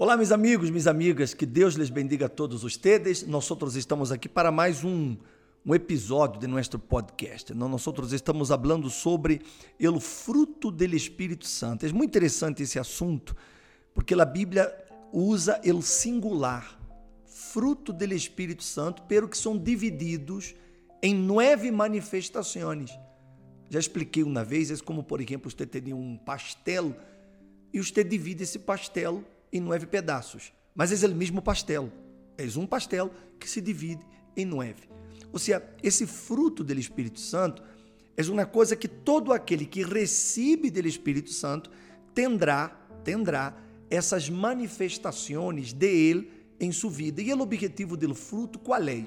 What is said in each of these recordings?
Olá, meus amigos, minhas amigas, que Deus les bendiga a todos ustedes. Nós outros estamos aqui para mais um, um episódio de nosso podcast. Nós outros estamos falando sobre o fruto do Espírito Santo. É muito interessante esse assunto, porque a Bíblia usa o singular, fruto do Espírito Santo, pero que são divididos em nove manifestações. Já expliquei uma vez, é como, por exemplo, você teria um pastel e você divide esse pastel em nove pedaços. Mas é o mesmo pastel. É um pastel que se divide em nove. Ou seja, esse fruto do Espírito Santo é uma coisa que todo aquele que recebe do Espírito Santo tendrá, tendrá essas manifestações de ele em sua vida. E o objetivo do fruto qual é?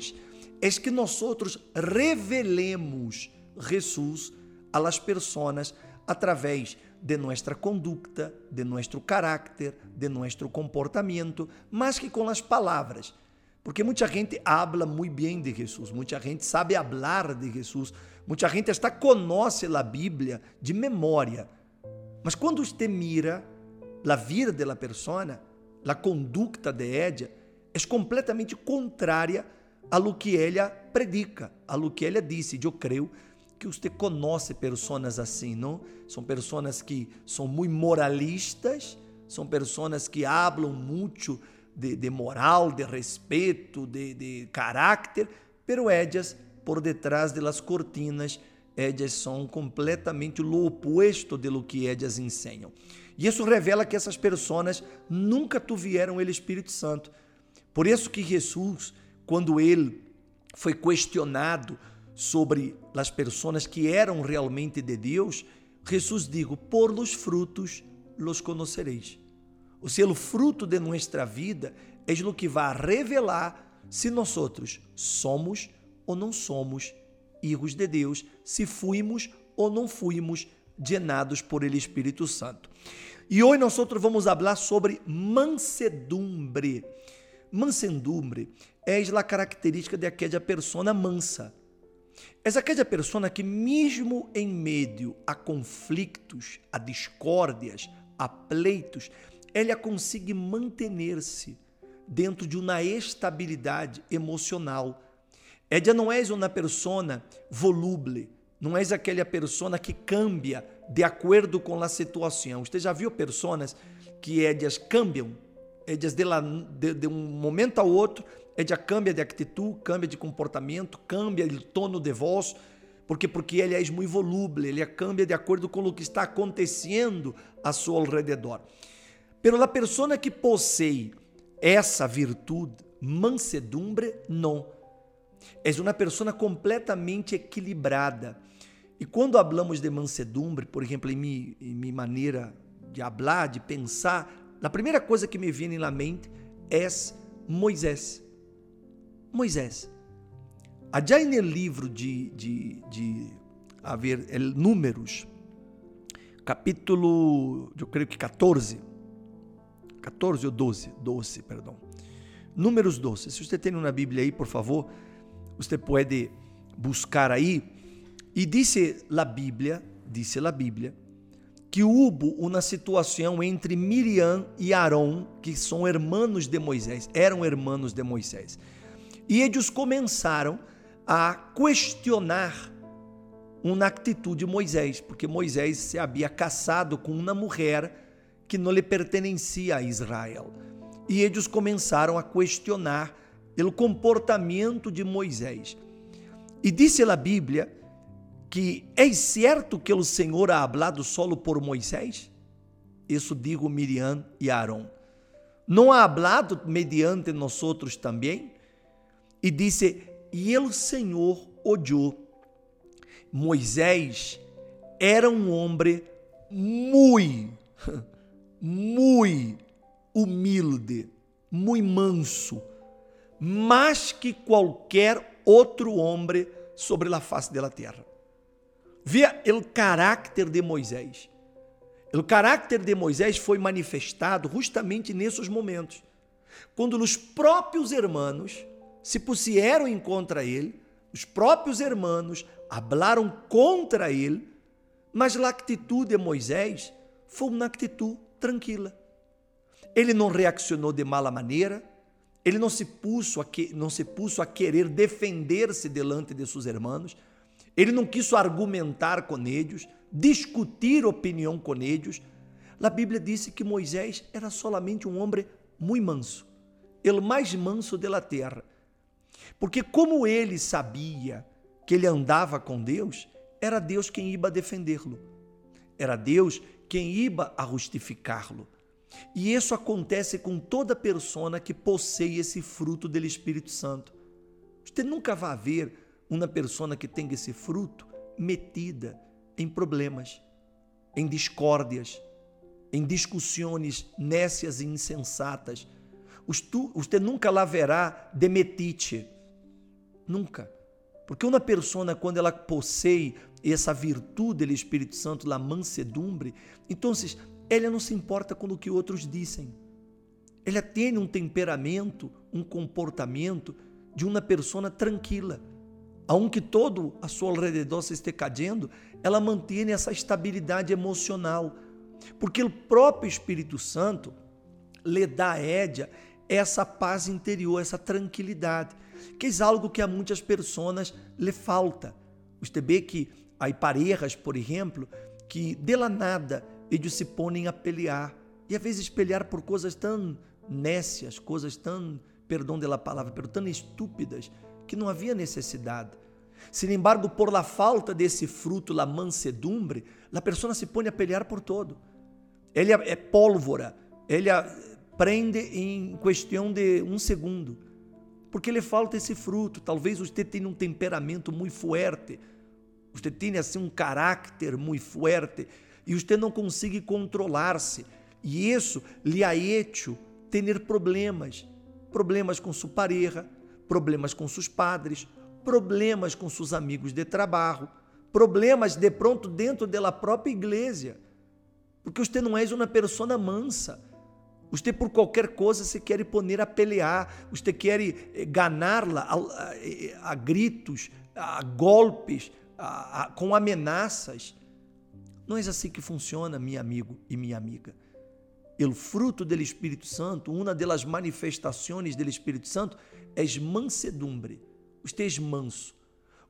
É que nós outros revelemos Jesus a las personas através de nossa conduta, de nosso caráter, de nosso comportamento, mais que com as palavras. Porque muita gente habla muito bem de Jesus, muita gente sabe hablar de Jesus, muita gente está conhece a Bíblia de memória. Mas quando você mira a vida da persona, a conduta de ella é completamente contrária a lo que ela predica, a lo que ela disse. Eu creio que você conhece pessoas assim, não? São pessoas que são muito moralistas, são pessoas que falam muito de, de, moral, de respeito, de, de caráter, pero ellas, por detrás de las cortinas, ellas são completamente o oposto de lo que ellas ensinam. E isso revela que essas pessoas nunca tiveram o Espírito Santo. Por isso que Jesus, quando ele foi questionado sobre as pessoas que eram realmente de Deus, Jesus digo, por los frutos los conocereis. O seja, o fruto de nossa vida é o que vai revelar se nós somos ou não somos hijos de Deus, se fuimos ou não fuimos llenados por ele Espírito Santo. E hoje nós vamos falar sobre mansedumbre. Mansedumbre é a característica de aquela persona mansa. És aquela pessoa que, mesmo em meio a conflitos, a discórdias, a pleitos, ela consegue manter-se dentro de uma estabilidade emocional. Ela não é uma pessoa volúvel, não é aquela pessoa que cambia de acordo com a situação. Você já viu pessoas que elas cambiam, elas de, de, de um momento ao outro, ella cambia de atitude, cambia de comportamento, cambia de tono de voz, porque porque ele é muito volúvel, ele cambia de acordo com o que está acontecendo a seu alrededor. Pero a pessoa que possui essa virtude, mansedumbre, não. É uma pessoa completamente equilibrada. E quando hablamos de mansedumbre, por exemplo, em minha, em minha maneira de falar, de pensar, a primeira coisa que me vem na mente é Moisés. Moisés. Allá no livro de, de, de a ver, Números, capítulo, eu creio que 14, 14 ou 12, 12, perdão. Números 12. Se você tem na Bíblia aí, por favor, você pode buscar aí. E disse a Bíblia, disse a Bíblia, que houve uma situação entre Miriam e Arão, que são irmãos de Moisés, eram irmãos de Moisés. E eles começaram a questionar uma atitude de Moisés, porque Moisés se havia casado com uma mulher que não lhe pertencia a Israel. E eles começaram a questionar o comportamento de Moisés. E disse a Bíblia que é certo que o Senhor ha hablado solo por Moisés? Isso digo Miriam e Arão. Não ha hablado mediante nós outros também? E disse: E o Senhor odiou. Moisés era um homem muito, muito humilde, muito manso, mais que qualquer outro homem sobre a face da terra. Via o caráter de Moisés. O caráter de Moisés foi manifestado justamente nesses momentos, quando os próprios irmãos se pusieron em contra ele, os próprios hermanos hablaram contra ele, mas a atitude de Moisés foi uma atitude tranquila. ele não reaccionou de mala maneira, ele não se puso a, que, não se puso a querer defender-se delante de seus irmãos, ele não quis argumentar com eles, discutir opinião com eles. A Bíblia disse que Moisés era solamente um homem muito manso, ele mais manso da terra. Porque como ele sabia que ele andava com Deus, era Deus quem ia defendê-lo. Era Deus quem ia a justificá-lo. E isso acontece com toda persona que possui esse fruto do Espírito Santo. Você nunca vai ver uma pessoa que tem esse fruto metida em problemas, em discórdias, em discussões nécias e insensatas. Você nunca lá verá demetite. Nunca. Porque uma pessoa, quando ela possui essa virtude do Espírito Santo, la mansedumbre, então ela não se importa com o que outros dizem. Ela tem um temperamento, um comportamento de uma pessoa tranquila aunque todo a seu alrededor se esteja caindo, ela mantém essa estabilidade emocional, porque o próprio Espírito Santo lhe dá a Édia essa paz interior, essa tranquilidade, que é algo que a muitas pessoas lhe falta. Você vê que há parejas, por exemplo, que de la nada eles se põem a pelear, e às vezes pelear por coisas tão nécias, coisas tão, perdão da palavra, pero tão estúpidas, que não havia necessidade. Sin embargo, por la falta desse fruto, la mansedumbre, a pessoa se põe a pelear por todo. Ele é pólvora, ele prende em questão de um segundo, porque lhe falta esse fruto. Talvez você tenha um temperamento muito forte, você tenha assim um caráter muito forte e você não consiga controlar-se. E isso lhe ha hecho ter problemas, problemas com sua pareja, problemas com seus padres, problemas com seus amigos de trabalho, problemas de pronto dentro da própria igreja. Porque você não é uma pessoa mansa. Você por qualquer coisa se quer poner a pelear, você quer eh, ganá-la a, a, a, gritos, a golpes, a, com ameaças. Não é assim que funciona, meu amigo e minha amiga. O fruto do Espírito Santo, uma das manifestações do Espírito Santo, é mansedumbre esteja manso.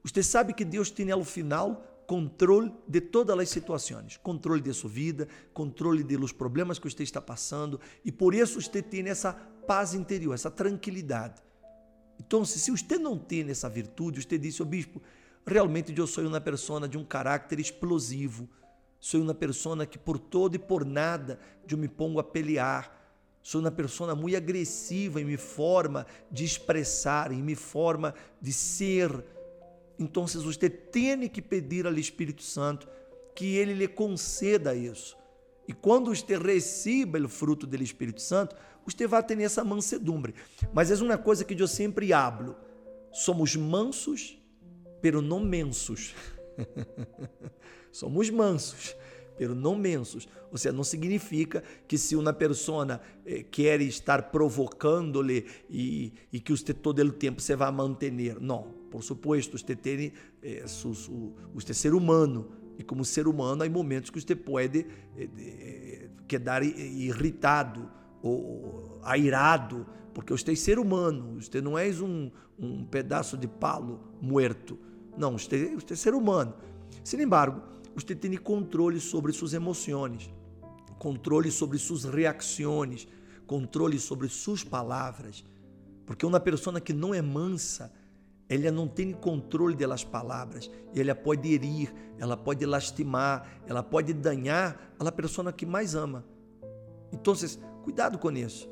Você sabe que Deus tem ao final controle de todas as situações, controle de sua vida, controle de los problemas que você está passando, e por isso você tem essa paz interior, essa tranquilidade. Então, se você não tem essa virtude, você diz, oh, bispo, realmente eu sou uma pessoa de um caráter explosivo, sou uma pessoa que por todo e por nada eu me pongo a pelear, Sou uma pessoa muito agressiva em minha forma de expressar, em minha forma de ser. Então, você tem que pedir ao Espírito Santo que ele lhe conceda isso. E quando você receba o fruto do Espírito Santo, você vai ter essa mansedumbre. Mas é uma coisa que eu sempre hablo. Somos mansos, pero não mensos. Somos mansos, pero não mensos. Ou seja, não significa que se uma pessoa eh, quer estar provocando-lhe e, e, que você todo o tempo se vai manter. Não, por supuesto, você tem eh, su, su, você é ser humano. E como ser humano, há momentos que você pode eh, eh, quedar irritado ou airado, porque você é ser humano, você não é um, um pedaço de palo morto. Não, você, você é ser humano. Sin embargo, você tem controle sobre suas emoções, controle sobre suas reações, controle sobre suas palavras. Porque uma pessoa que não é mansa, ela não tem controle das palavras, ela pode herir, ela pode lastimar, ela pode danhar a pessoa que mais ama. Então, cuidado com isso.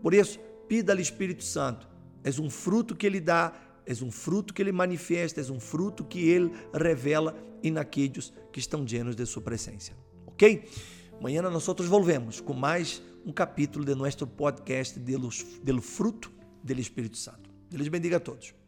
Por isso, pida ao Espírito Santo. É um fruto que ele dá és um fruto que ele manifesta, és um fruto que ele revela em aqueles que estão llenos de sua presença. Ok? Amanhã nós volvemos com mais um capítulo de nosso podcast de, los, fruto do Espírito Santo. Deus bendiga a todos.